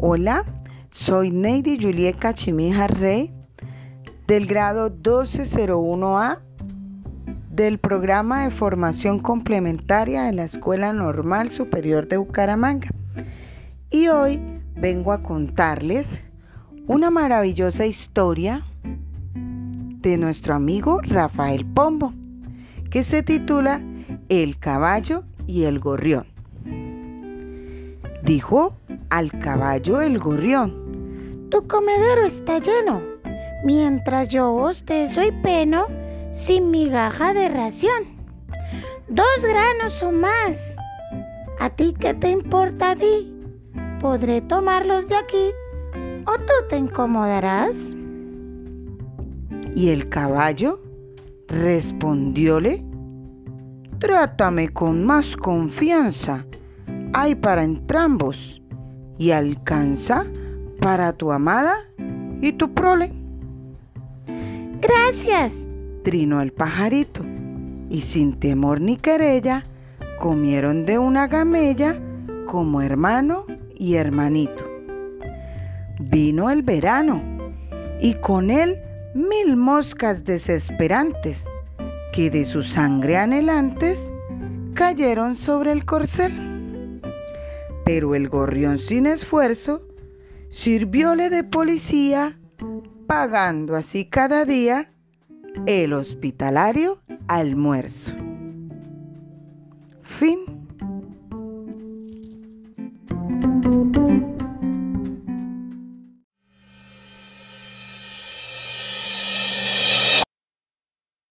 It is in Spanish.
Hola, soy Neidy Juliet Cachimija Rey del grado 1201A del programa de formación complementaria de la Escuela Normal Superior de Bucaramanga. Y hoy vengo a contarles una maravillosa historia de nuestro amigo Rafael Pombo, que se titula El caballo y el gorrión. Dijo al caballo el gorrión, Tu comedero está lleno, mientras yo bostezo y peno sin migaja de ración. Dos granos o más. ¿A ti qué te importa a ti? ¿Podré tomarlos de aquí o tú te incomodarás? Y el caballo respondióle, Trátame con más confianza, hay para entrambos, y alcanza para tu amada y tu prole. Gracias, trinó el pajarito, y sin temor ni querella, comieron de una gamella como hermano y hermanito. Vino el verano, y con él mil moscas desesperantes, que de su sangre anhelantes cayeron sobre el corcel. Pero el gorrión sin esfuerzo sirvióle de policía, pagando así cada día el hospitalario almuerzo. Fin.